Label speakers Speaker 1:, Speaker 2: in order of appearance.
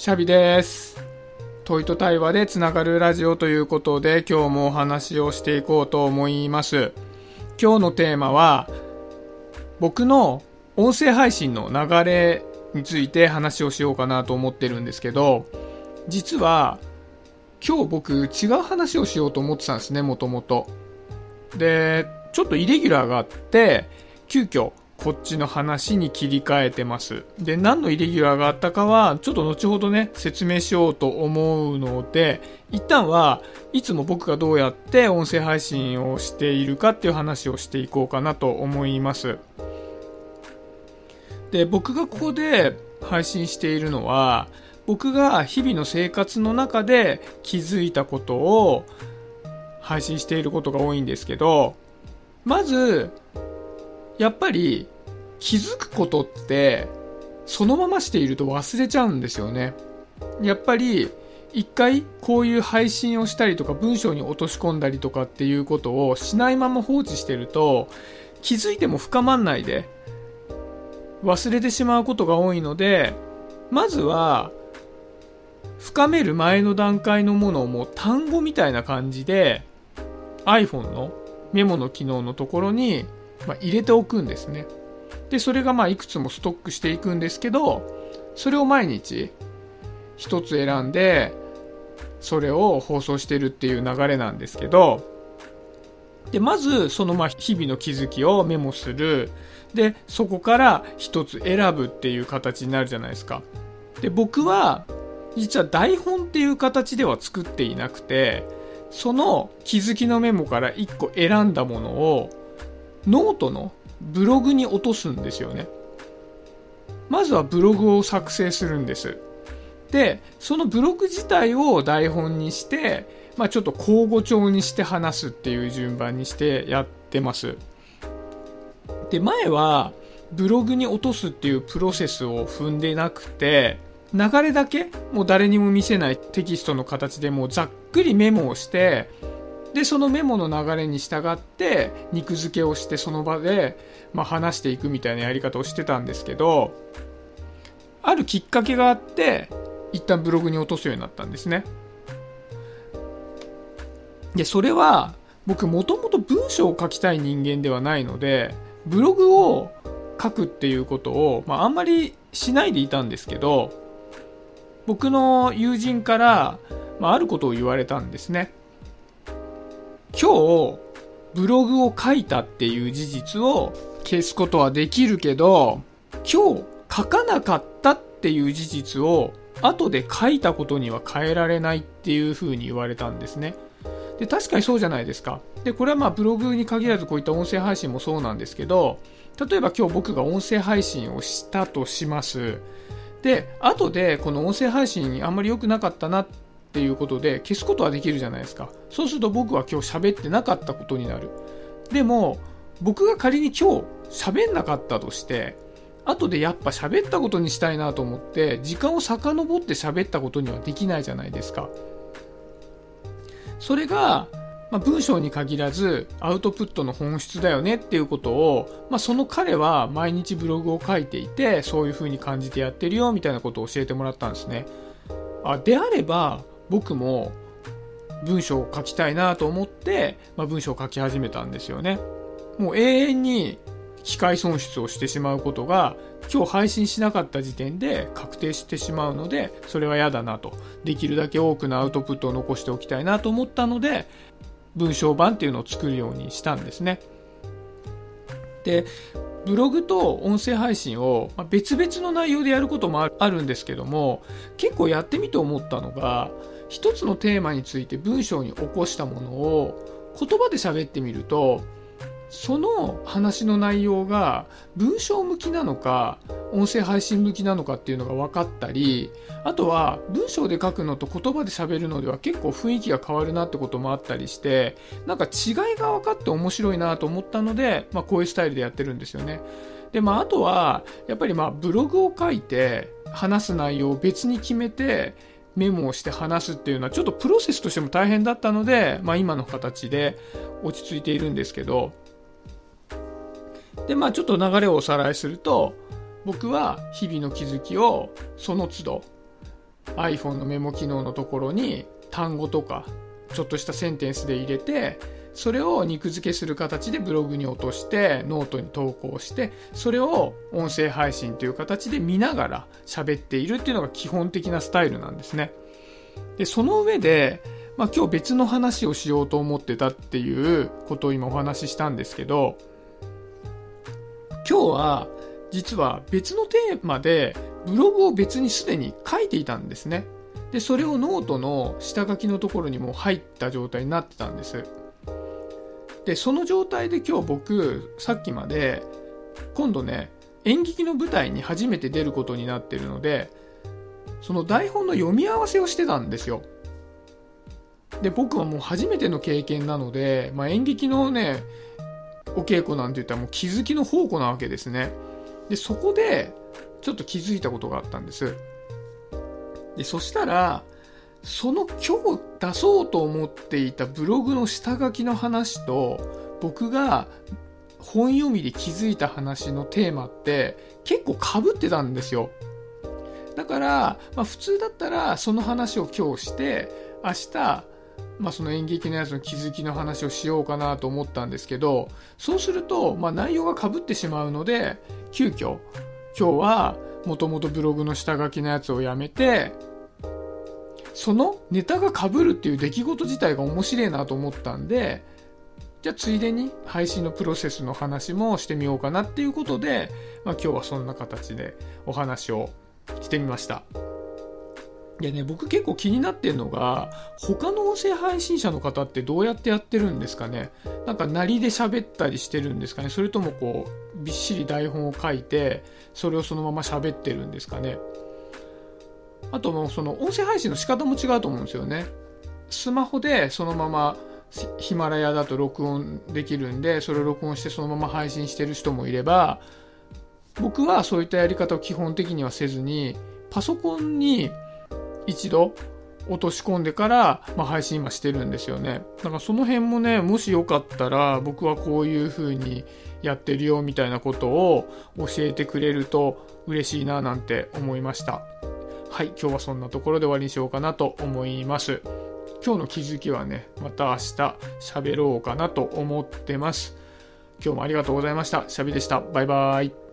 Speaker 1: シャビです。問いと対話でつながるラジオということで今日もお話をしていこうと思います。今日のテーマは僕の音声配信の流れについて話をしようかなと思ってるんですけど、実は今日僕違う話をしようと思ってたんですね、もともと。で、ちょっとイレギュラーがあって、急遽こっちの話に切り替えてます。で、何のイレギュラーがあったかは、ちょっと後ほどね、説明しようと思うので、一旦はいつも僕がどうやって音声配信をしているかっていう話をしていこうかなと思います。で、僕がここで配信しているのは、僕が日々の生活の中で気づいたことを配信していることが多いんですけど、まず、やっぱり気づくことってそのまましていると忘れちゃうんですよね。やっぱり一回こういう配信をしたりとか文章に落とし込んだりとかっていうことをしないまま放置してると気づいても深まんないで忘れてしまうことが多いのでまずは深める前の段階のものをもう単語みたいな感じで iPhone のメモの機能のところにまあ、入れておくんですね。で、それがまあいくつもストックしていくんですけど、それを毎日一つ選んで、それを放送してるっていう流れなんですけど、で、まずそのまあ日々の気づきをメモする。で、そこから一つ選ぶっていう形になるじゃないですか。で、僕は実は台本っていう形では作っていなくて、その気づきのメモから一個選んだものをノートのブログに落とすんですよね。まずはブログを作成するんです。で、そのブログ自体を台本にして、まあちょっと口語調にして話すっていう順番にしてやってます。で、前はブログに落とすっていうプロセスを踏んでなくて、流れだけもう誰にも見せないテキストの形でもうざっくりメモをして、で、そのメモの流れに従って、肉付けをしてその場で、まあ、話していくみたいなやり方をしてたんですけど、あるきっかけがあって、一旦ブログに落とすようになったんですね。で、それは、僕もともと文章を書きたい人間ではないので、ブログを書くっていうことを、まあ、あんまりしないでいたんですけど、僕の友人から、まあ、あることを言われたんですね。今日ブログを書いたっていう事実を消すことはできるけど今日書かなかったっていう事実を後で書いたことには変えられないっていう風に言われたんですね。で確かにそうじゃないですか。でこれはまあブログに限らずこういった音声配信もそうなんですけど例えば今日僕が音声配信をしたとします。で後でこの音声配信あんまり良くなかったなってっていうことで消すことはできるじゃないですか。そうすると僕は今日喋ってなかったことになる。でも、僕が仮に今日喋んなかったとして、後でやっぱ喋ったことにしたいなと思って、時間を遡って喋ったことにはできないじゃないですか。それが、まあ、文章に限らずアウトプットの本質だよねっていうことを、まあ、その彼は毎日ブログを書いていて、そういう風に感じてやってるよみたいなことを教えてもらったんですね。あであれば、僕も文章を書きたいなと思って、まあ、文章を書き始めたんですよね。もう永遠に機械損失をしてしまうことが今日配信しなかった時点で確定してしまうのでそれは嫌だなとできるだけ多くのアウトプットを残しておきたいなと思ったので文章版っていうのを作るようにしたんですねでブログと音声配信を別々の内容でやることもあるんですけども結構やってみて思ったのが一つのテーマについて文章に起こしたものを言葉で喋ってみるとその話の内容が文章向きなのか音声配信向きなのかっていうのが分かったりあとは文章で書くのと言葉で喋るのでは結構雰囲気が変わるなってこともあったりしてなんか違いが分かって面白いなと思ったので、まあ、こういうスタイルでやってるんですよね。でまああとはやっぱりまあブログを書いて話す内容を別に決めてメモをして話すっていうのはちょっとプロセスとしても大変だったので、まあ、今の形で落ち着いているんですけど。でまあちょっと流れをおさらいすると僕は日々の気づきをその都度 iPhone のメモ機能のところに単語とかちょっとしたセンテンスで入れてそれを肉付けする形でブログに落としてノートに投稿してそれを音声配信という形で見ながら喋っているっていうのが基本的なスタイルなんですね。でその上で、まあ、今日別の話をしようと思ってたっていうことを今お話ししたんですけど今日は実は別のテーマでブログを別にすでに書いていたんですね。でそれをノートの下書きのところにも入った状態になってたんです。でその状態で今日僕さっきまで今度ね演劇の舞台に初めて出ることになってるのでその台本の読み合わせをしてたんですよ。で僕はもう初めての経験なので、まあ、演劇のねお稽古なんて言ったらもう気づきの宝庫なわけですね。でそこでちょっと気づいたことがあったんです。でそしたらその今日出そうと思っていたブログの下書きの話と僕が本読みで気づいた話のテーマって結構かぶってたんですよ。だから、まあ、普通だったらその話を今日して明日まあ、その演劇のやつの気づきの話をしようかなと思ったんですけどそうすると、まあ、内容がかぶってしまうので急遽今日はもともとブログの下書きのやつをやめてそのネタが被るっていう出来事自体が面白いなと思ったんで、じゃあついでに配信のプロセスの話もしてみようかなっていうことで、まあ、今日はそんな形でお話をしてみました。でね、僕結構気になってるのが、他の音声配信者の方ってどうやってやってるんですかね。なんか、なりで喋ったりしてるんですかね。それともこう、びっしり台本を書いて、それをそのまま喋ってるんですかね。あともうその音声配信の仕方も違うと思うんですよね。スマホでそのままヒマラヤだと録音できるんで、それを録音してそのまま配信してる人もいれば、僕はそういったやり方を基本的にはせずに、パソコンに一度落とし込んでから、まあ、配信今してるんですよね。だからその辺もね、もしよかったら僕はこういう風にやってるよみたいなことを教えてくれると嬉しいななんて思いました。はい、今日はそんなところで終わりにしようかなと思います。今日の気づきはね、また明日喋ろうかなと思ってます。今日もありがとうございました。シャビでした。バイバーイ。